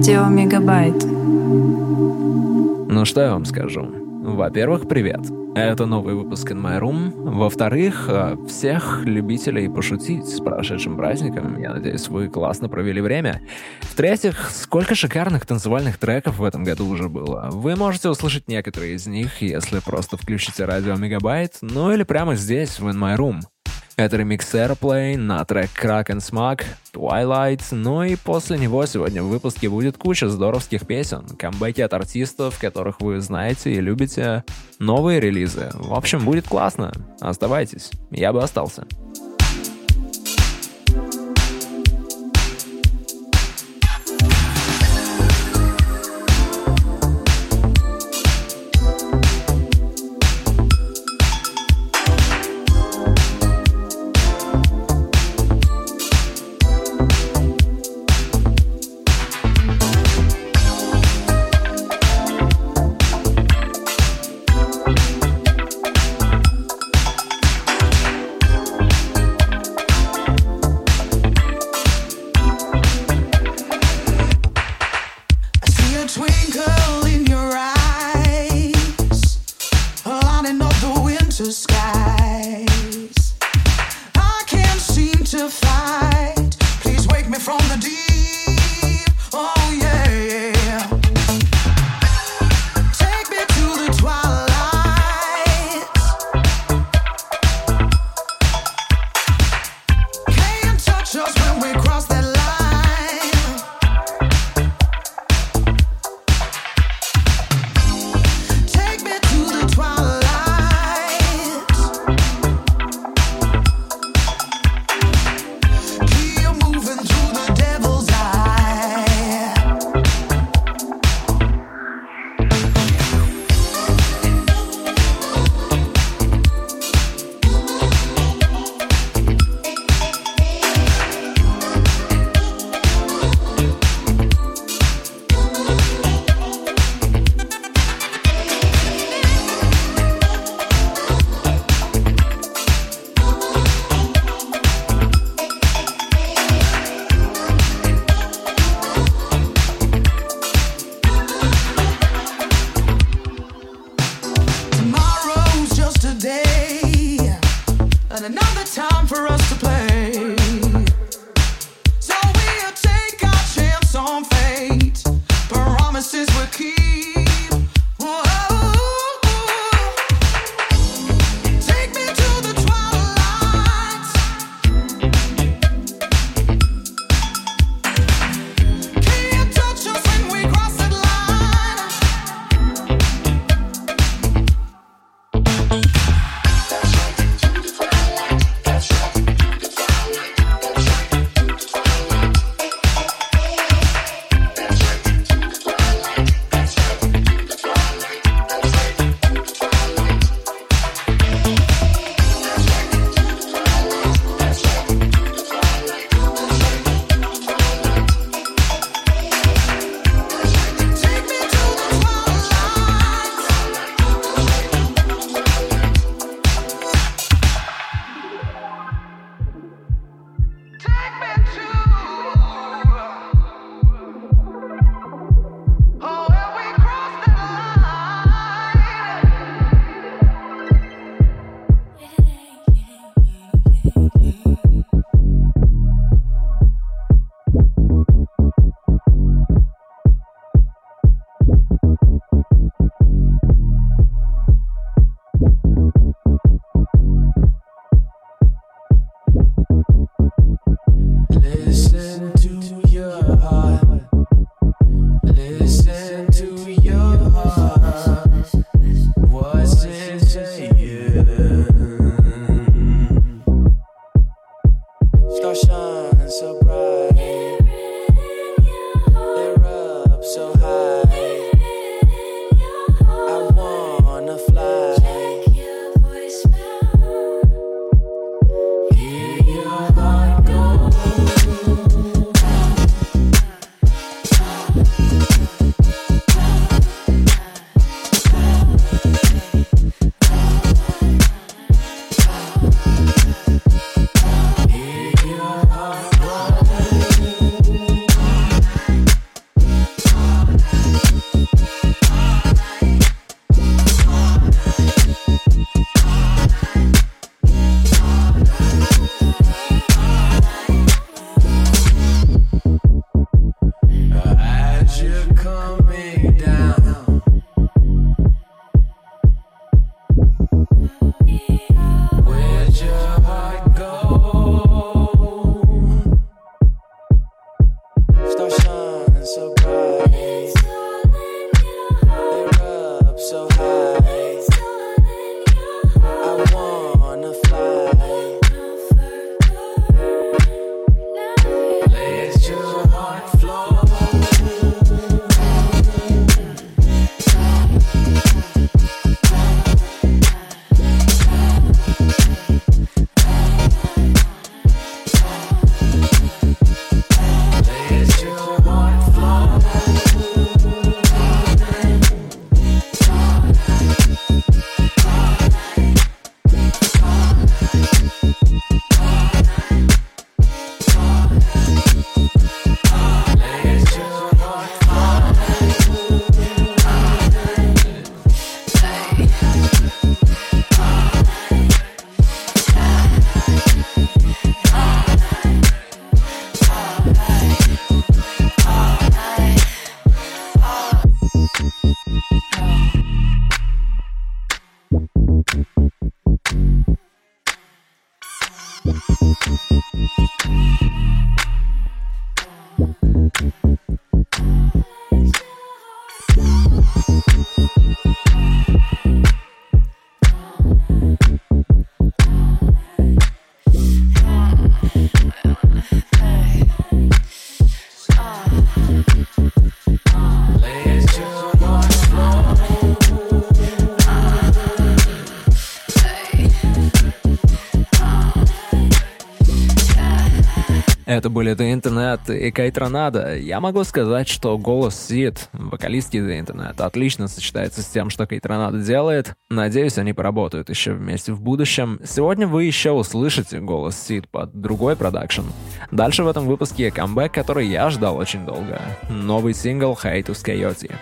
Радио Мегабайт. Ну что я вам скажу? Во-первых, привет. Это новый выпуск In My Room. Во-вторых, э, всех любителей пошутить с прошедшим праздником. Я надеюсь, вы классно провели время. В-третьих, сколько шикарных танцевальных треков в этом году уже было. Вы можете услышать некоторые из них, если просто включите радио Мегабайт, ну или прямо здесь, в In My Room. Это ремикс Airplane на трек Crack and Smug, Twilight, ну и после него сегодня в выпуске будет куча здоровских песен, камбэки от артистов, которых вы знаете и любите, новые релизы. В общем, будет классно. Оставайтесь, я бы остался. Twinkle. Это были The Internet и Кейт Ронада. Я могу сказать, что голос Сид, вокалистки The Internet, отлично сочетается с тем, что Кейт Ронада делает. Надеюсь, они поработают еще вместе в будущем. Сегодня вы еще услышите голос Сид под другой продакшн. Дальше в этом выпуске камбэк, который я ждал очень долго. Новый сингл Hiatus Coyote.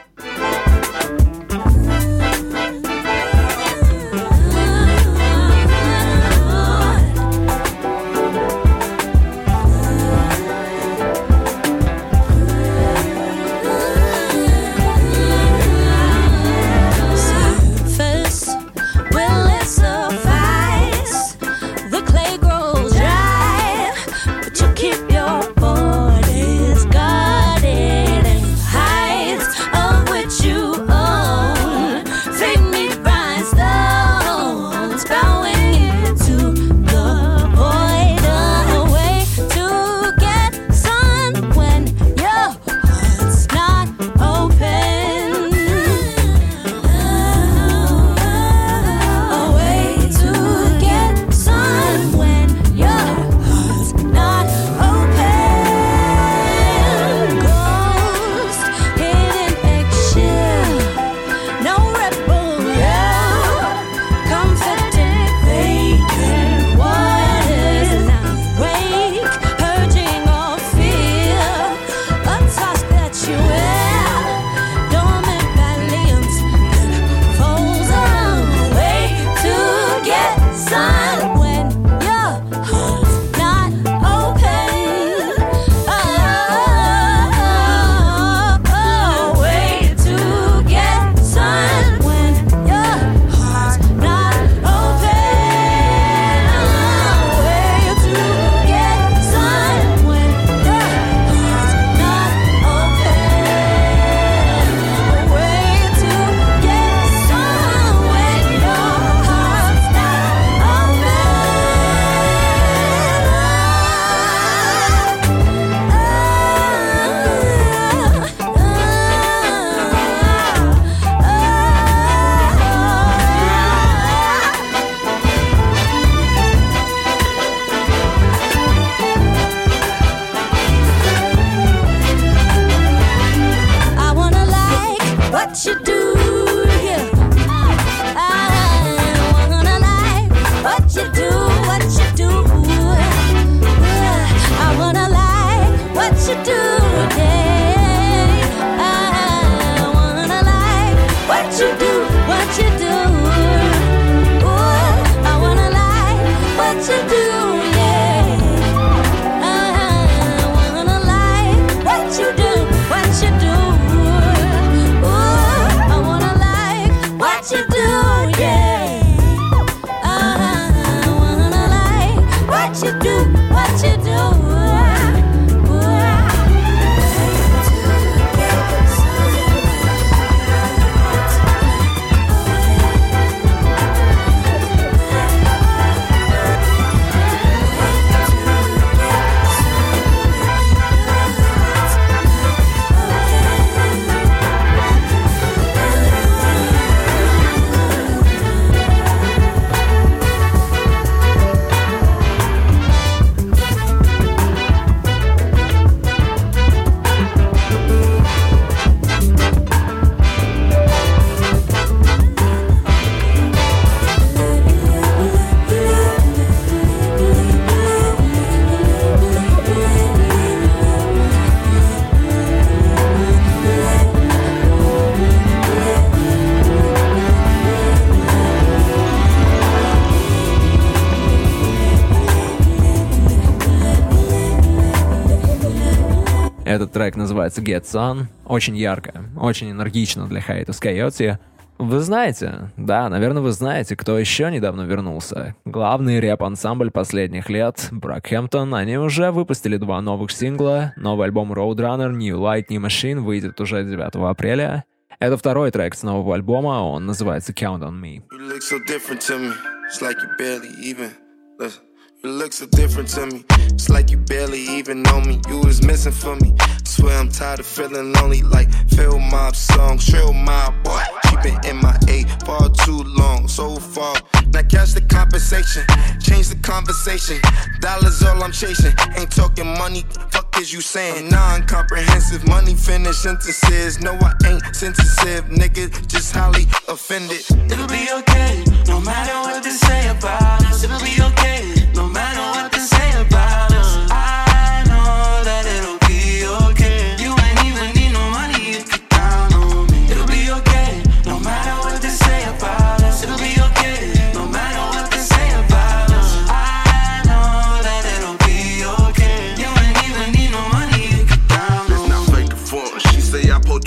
Этот трек называется Get Sun. Очень ярко, очень энергично для Hiatus Coyote. Вы знаете, да, наверное, вы знаете, кто еще недавно вернулся. Главный рэп-ансамбль последних лет, Бракхэмптон, они уже выпустили два новых сингла. Новый альбом Roadrunner New Light New Machine выйдет уже 9 апреля. Это второй трек с нового альбома, он называется Count on Me. You look so different to me. It's like you barely even. Listen. You look so different to me. It's like you barely even know me. You was missing for me. Swear I'm tired of feeling lonely. Like Phil Mob song, Trill Mob boy. She been in my A far too long, so far. Now catch the compensation, change the conversation. Dollars all I'm chasing. Ain't talking money. Fuck is you saying? Non-comprehensive money finish sentences. No, I ain't sensitive, nigga. Just highly offended. It'll be okay, no matter what they say about us. It'll be okay.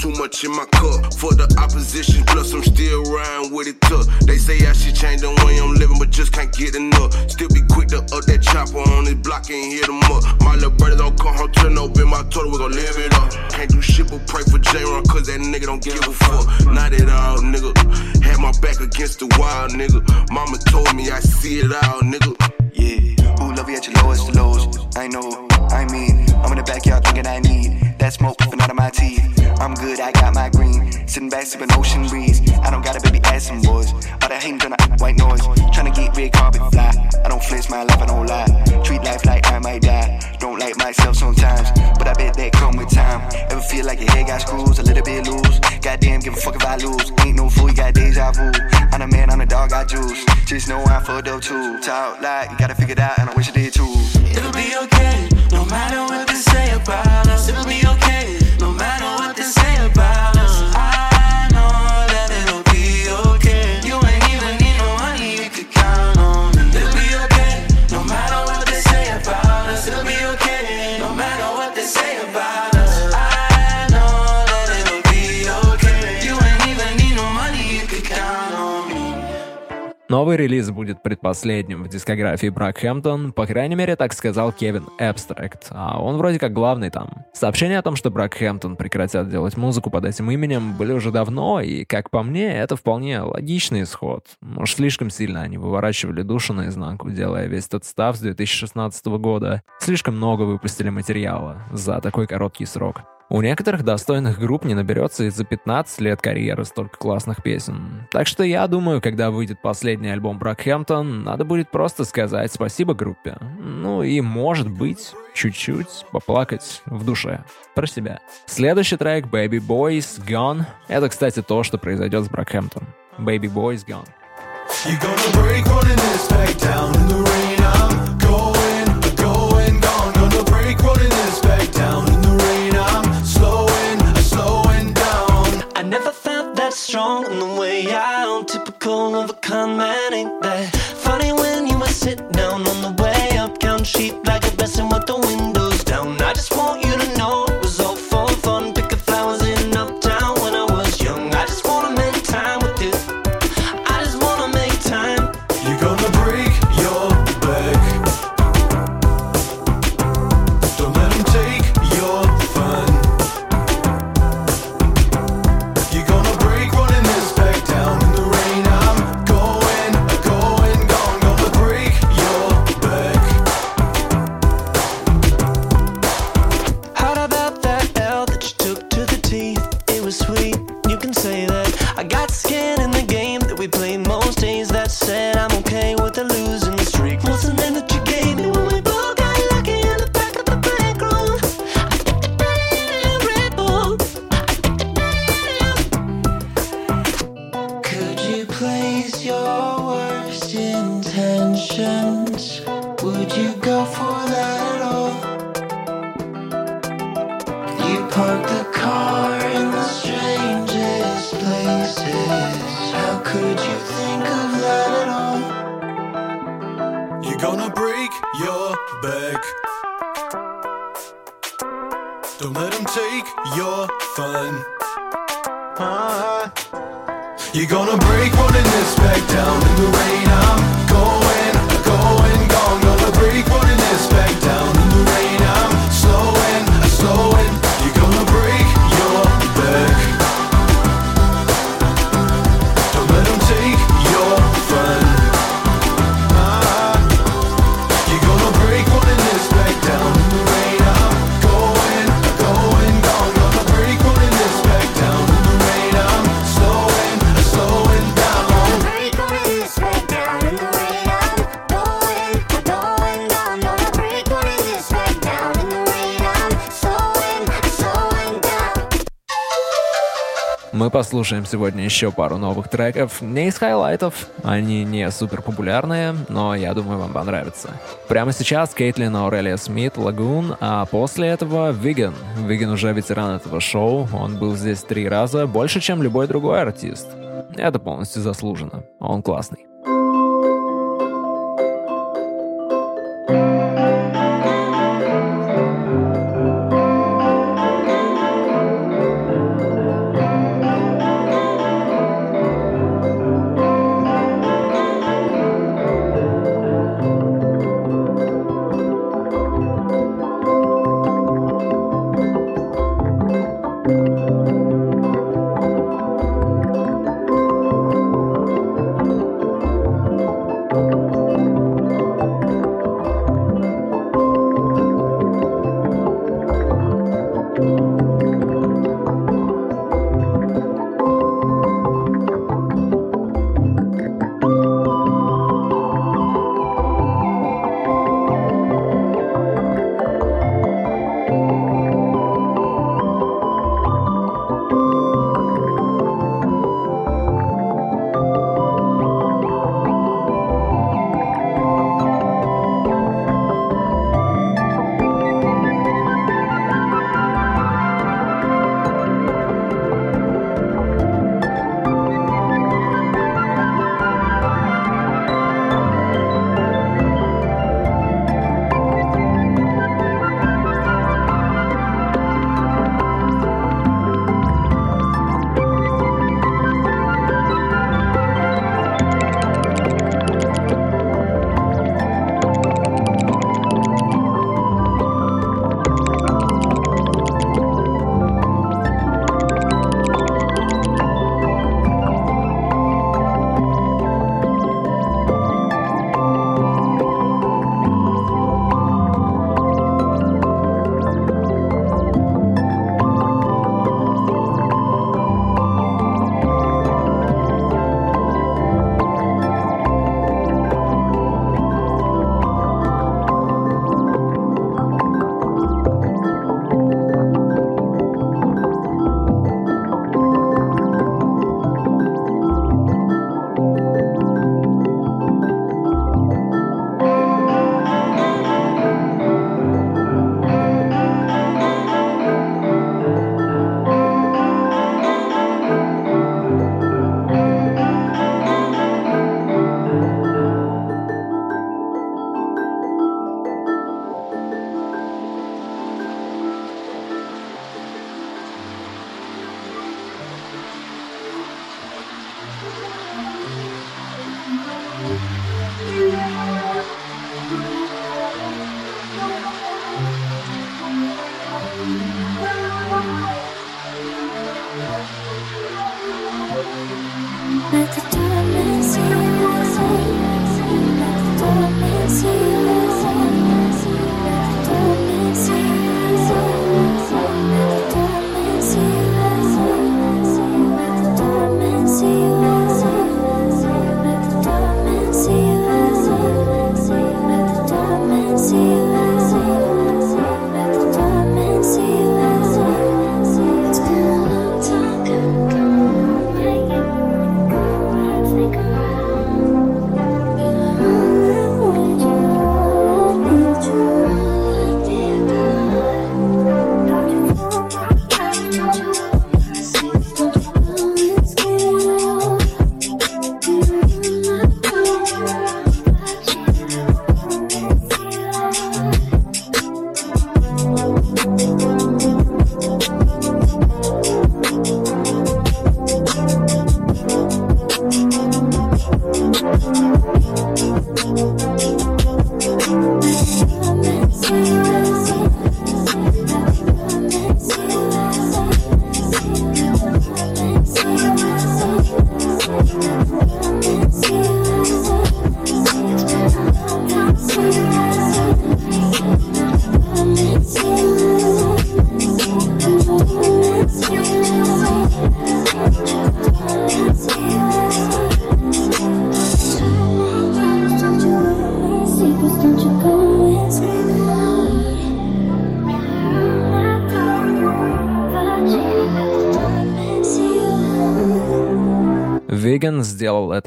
Too much in my cup for the opposition. Plus I'm still riding with it tough. They say I should change the way I'm living, but just can't get enough. Still be quick to up that chopper on this block and hit them up. My little brother don't come home, turn open my total, we gon' live it up. Can't do shit but pray for J-Ron, cause that nigga don't give a fuck. Not at all, nigga. Had my back against the wall, nigga. Mama told me I see it all, nigga. Yeah, who love you at your lowest lows? I know, I mean, I'm in the backyard thinking I need that smoke puffing out of my teeth. I'm good, I got my green. Sitting back, sipping ocean breeze. I don't got a baby ass some boys. All that hating done white noise. Tryna get red carpet fly. I don't flinch my life, I don't lie. Treat life like I might die. Don't like myself sometimes, but I bet that come with time. Ever feel like your head got screws, a little bit loose? Goddamn, give a fuck if I lose. Ain't no fool, you got deja vu. I'm a man, I'm a dog, I juice. Just know I'm fucked up too. Talk like you gotta figure it out, and I wish I did too. It'll be okay, matter what they say about Новый релиз будет предпоследним в дискографии Бракхэмптон, по крайней мере, так сказал Кевин Эбстракт, а он вроде как главный там. Сообщения о том, что Бракхэмптон прекратят делать музыку под этим именем, были уже давно, и, как по мне, это вполне логичный исход. Может, слишком сильно они выворачивали душу наизнанку, делая весь тот став с 2016 года. Слишком много выпустили материала за такой короткий срок. У некоторых достойных групп не наберется и за 15 лет карьеры столько классных песен. Так что я думаю, когда выйдет последний альбом Бракхэмптон, надо будет просто сказать спасибо группе. Ну и, может быть, чуть-чуть поплакать в душе. Про себя. Следующий трек Baby Boys Gone. Это, кстати, то, что произойдет с Бракхэмптон. Baby Boys Gone. You're gonna break running this down in the that strong in the way I am. Typical of a con man, ain't that funny when you were sitting down on the way up? Count sheep like a blessing with the windows break running this back down in the rain. I'm послушаем сегодня еще пару новых треков, не из хайлайтов, они не супер популярные, но я думаю вам понравится. Прямо сейчас Kaitlyn Aurelia Smith, Lagoon, а после этого Vegyn. Vegyn уже ветеран этого шоу, он был здесь три раза, больше, чем любой другой артист. Это полностью заслуженно, он классный.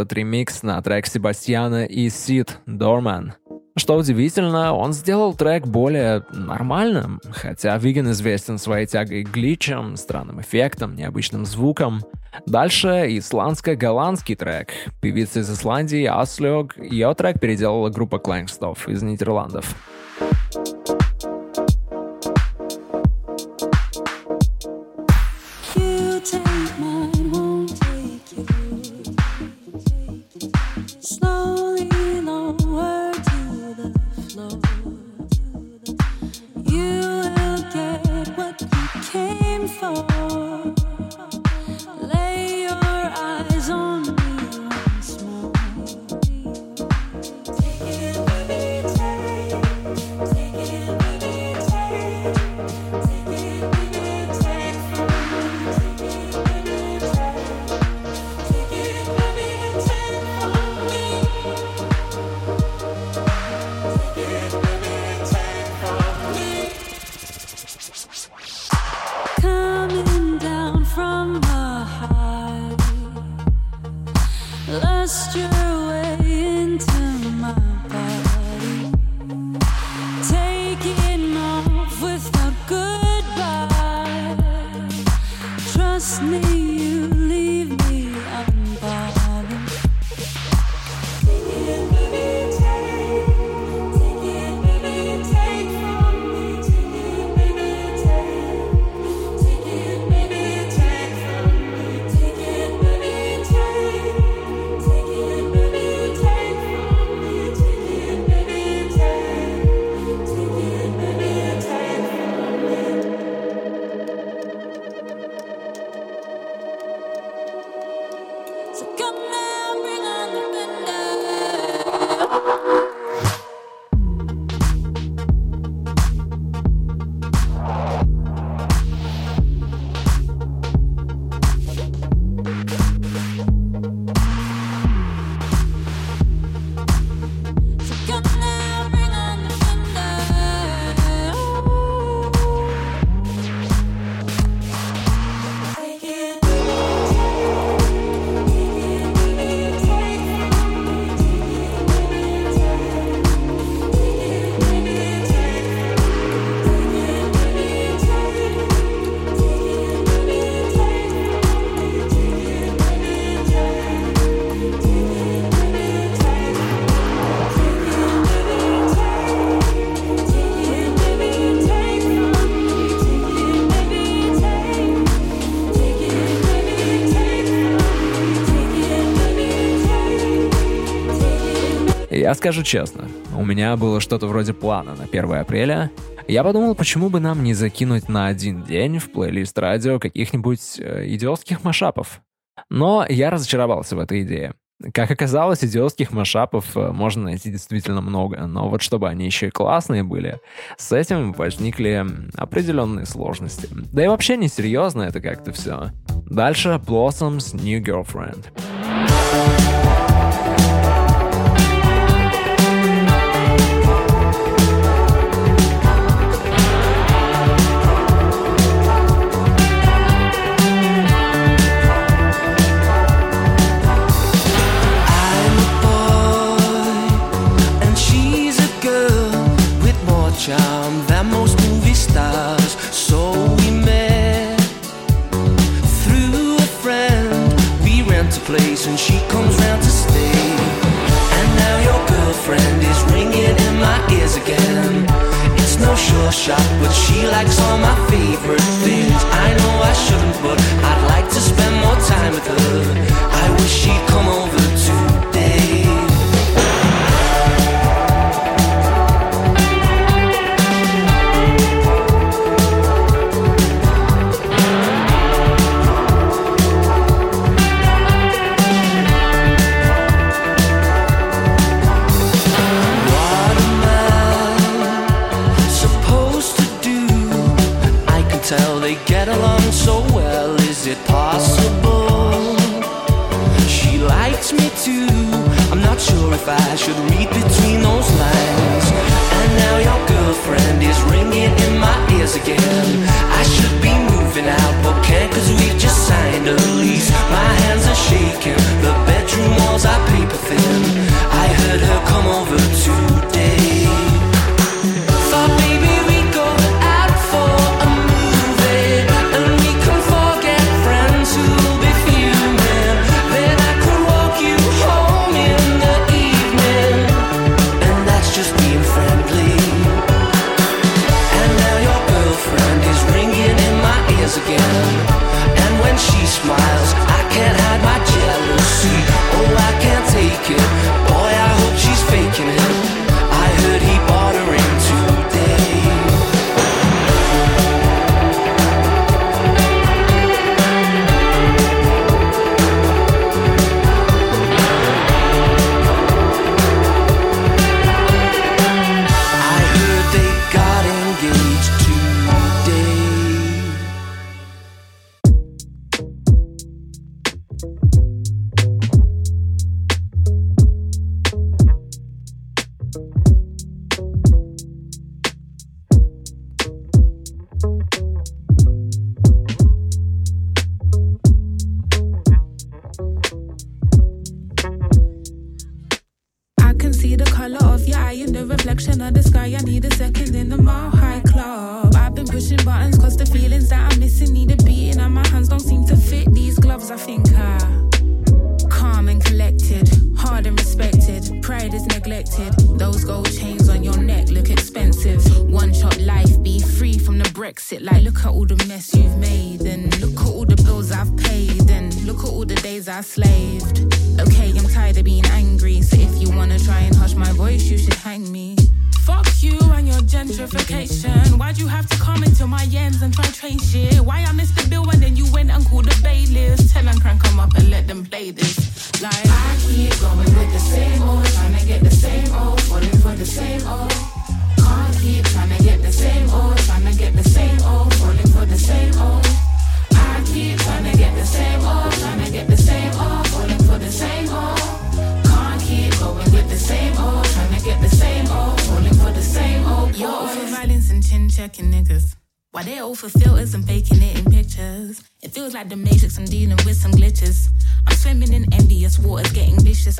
Этот ремикс на трек Себастьяна и Сид Дорман. Что удивительно, он сделал трек более нормальным, хотя Виген известен своей тягой к гличам, странным эффектам, необычным звукам. Дальше исландско-голландский трек. Певица из Исландии Аслёг, ее трек переделала группа Клэнгстов из Нидерландов. Скажу честно, у меня было что-то вроде плана на 1 апреля. Я подумал, почему бы нам не закинуть на один день в плейлист радио каких-нибудь э, идиотских машапов. Но я разочаровался в этой идее. Как оказалось, идиотских машапов э, можно найти действительно много, но вот чтобы они еще и классные были, с этим возникли определенные сложности. Да и вообще несерьезно это как-то все. Дальше Blossoms New Girlfriend. Shot, but she likes all my favorite things. I know I shouldn't, but I'd like to spend more time with her. I wish she'd come over today.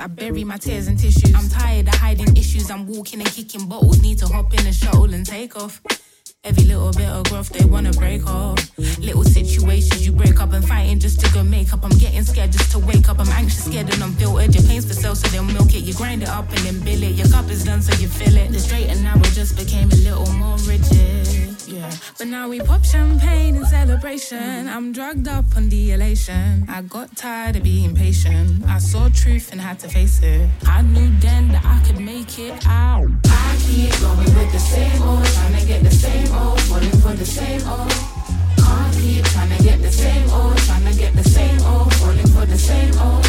I bury my tears in tissues. I'm tired of hiding issues. I'm walking and kicking bottles. Need to hop in a shuttle and take off. Every little bit of growth they wanna break off. Little situations you break up and fighting just to go make up. I'm getting scared just to wake up. I'm anxious, scared, and I'm unfiltered. Your pain's for sale, so they'll milk it. You grind it up and then bill it. Your cup is done, so you fill it. The straight and narrow just became a little more rigid. Yeah, but now we pop champagne in celebration. I'm drugged up on the elation. I got tired of being patient. I saw truth and had to face it. I knew then that I could make it out. I keep going with the same old, trying to get the same old, falling for the same old. Can't keep trying to get the same old, trying to get the same old, falling for the same old.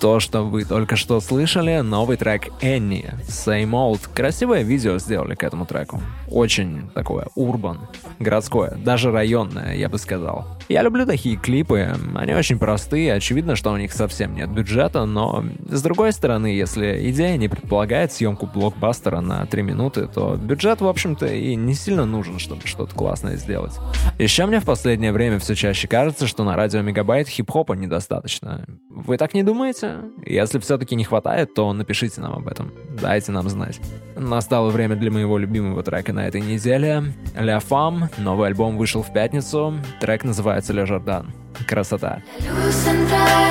То, что вы только что слышали, новый трек Энни, Same Old. Красивое видео сделали к этому треку. Очень такое урбан, городское, даже районное, я бы сказал. Я люблю такие клипы, они очень простые, очевидно, что у них совсем нет бюджета, но с другой стороны, если идея не предполагает съемку блокбастера на 3 минуты, то бюджет, в общем-то, и не сильно нужен, чтобы что-то классное сделать. Еще мне в последнее время все чаще кажется, что на радио Мегабайт хип-хопа недостаточно. Вы так не думаете? Если все-таки не хватает, то напишите нам об этом. Дайте нам знать. Настало время для моего любимого трека на этой неделе. Ля Фам. Новый альбом вышел в пятницу. Трек называется Ле Жордан. Красота. luz entra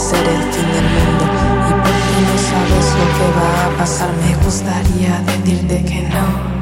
ser el fin del mundo. Y porque no sabes lo que va a pasar, me gustaría decirte que no.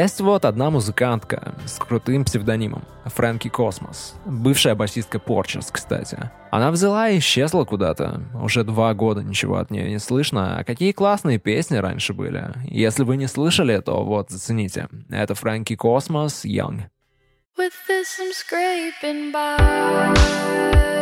Есть вот одна музыкантка с крутым псевдонимом Frankie Cosmos, бывшая басистка Porches, кстати. Она взяла и исчезла куда-то. Уже два года ничего от нее не слышно. А какие классные песни раньше были. Если вы не слышали, то вот, зацените. Это Frankie Cosmos Young. With this I'm scraping by.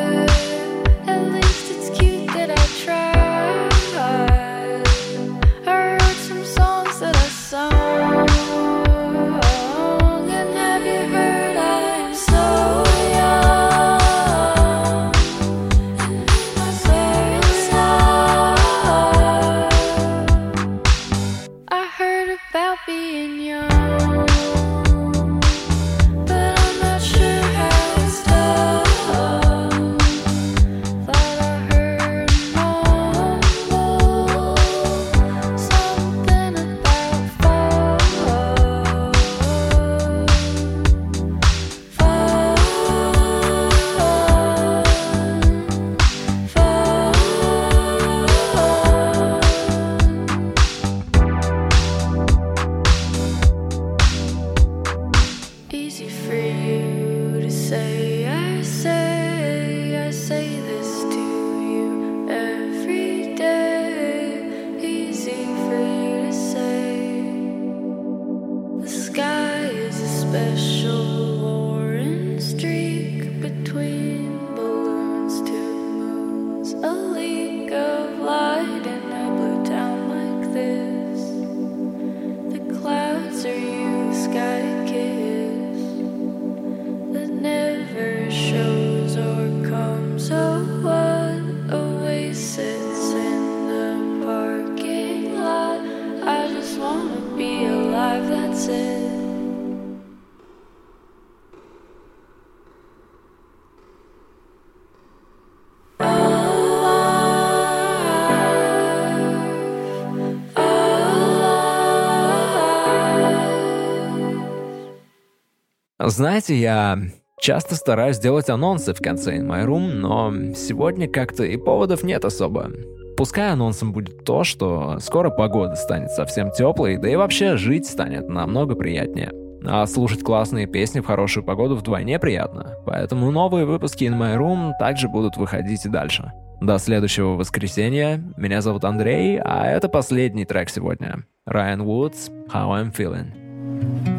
Знаете, я часто стараюсь делать анонсы в конце In My Room, но сегодня как-то и поводов нет особо. Пускай анонсом будет то, что скоро погода станет совсем теплой, да и вообще жить станет намного приятнее. А слушать классные песни в хорошую погоду вдвойне приятно. Поэтому новые выпуски In My Room также будут выходить и дальше. До следующего воскресенья. Меня зовут Андрей, а это последний трек сегодня. Ryan Woods, How I'm Feeling.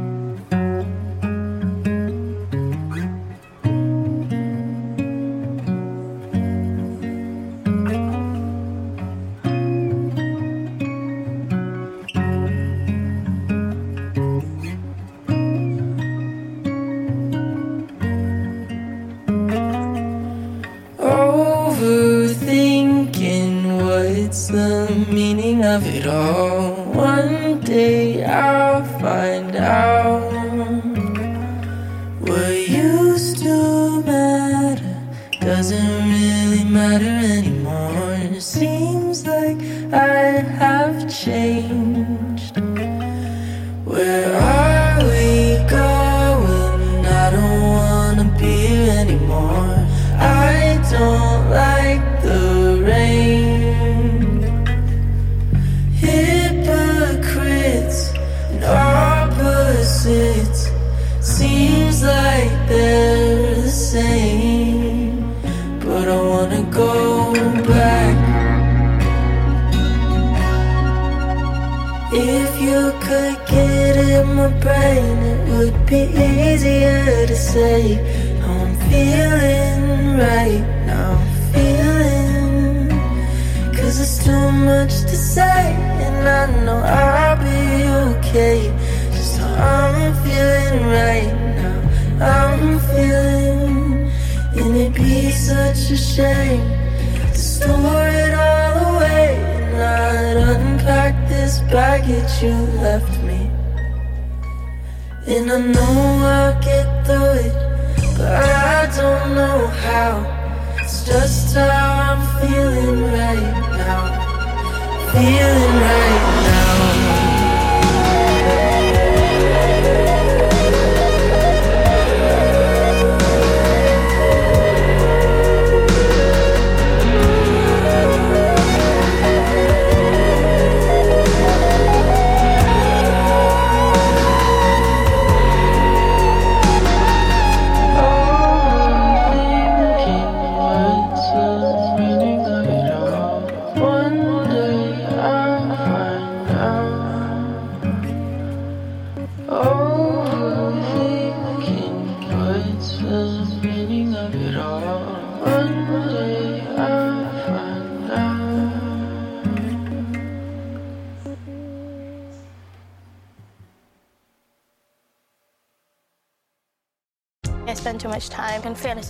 Be easier to say I'm feeling right now. Feeling, cause it's too much to say, and I know I'll be okay. Just how I'm feeling right now. I'm feeling, and it'd be such a shame to store it all away and not unpack this baggage you left. And I know I'll get through it, but I don't know how. It's just how I'm feeling right now. Feeling right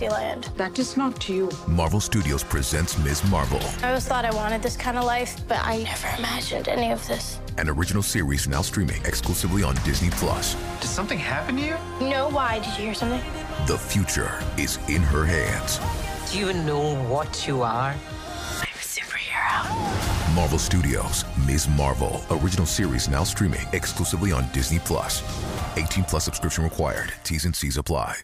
Fantasyland. That is not you. Marvel Studios presents Ms. Marvel, I always thought I wanted this kind of life, but I never imagined any of this. an original series now streaming exclusively on Disney Plus. Did something happen to you? No, why? Did you hear something? The future is in her hands. Do you even know what you are? I'm a superhero. Marvel Studios, Ms. Marvel, original series now streaming exclusively on Disney Plus. 18 plus subscription required. T's and C's apply.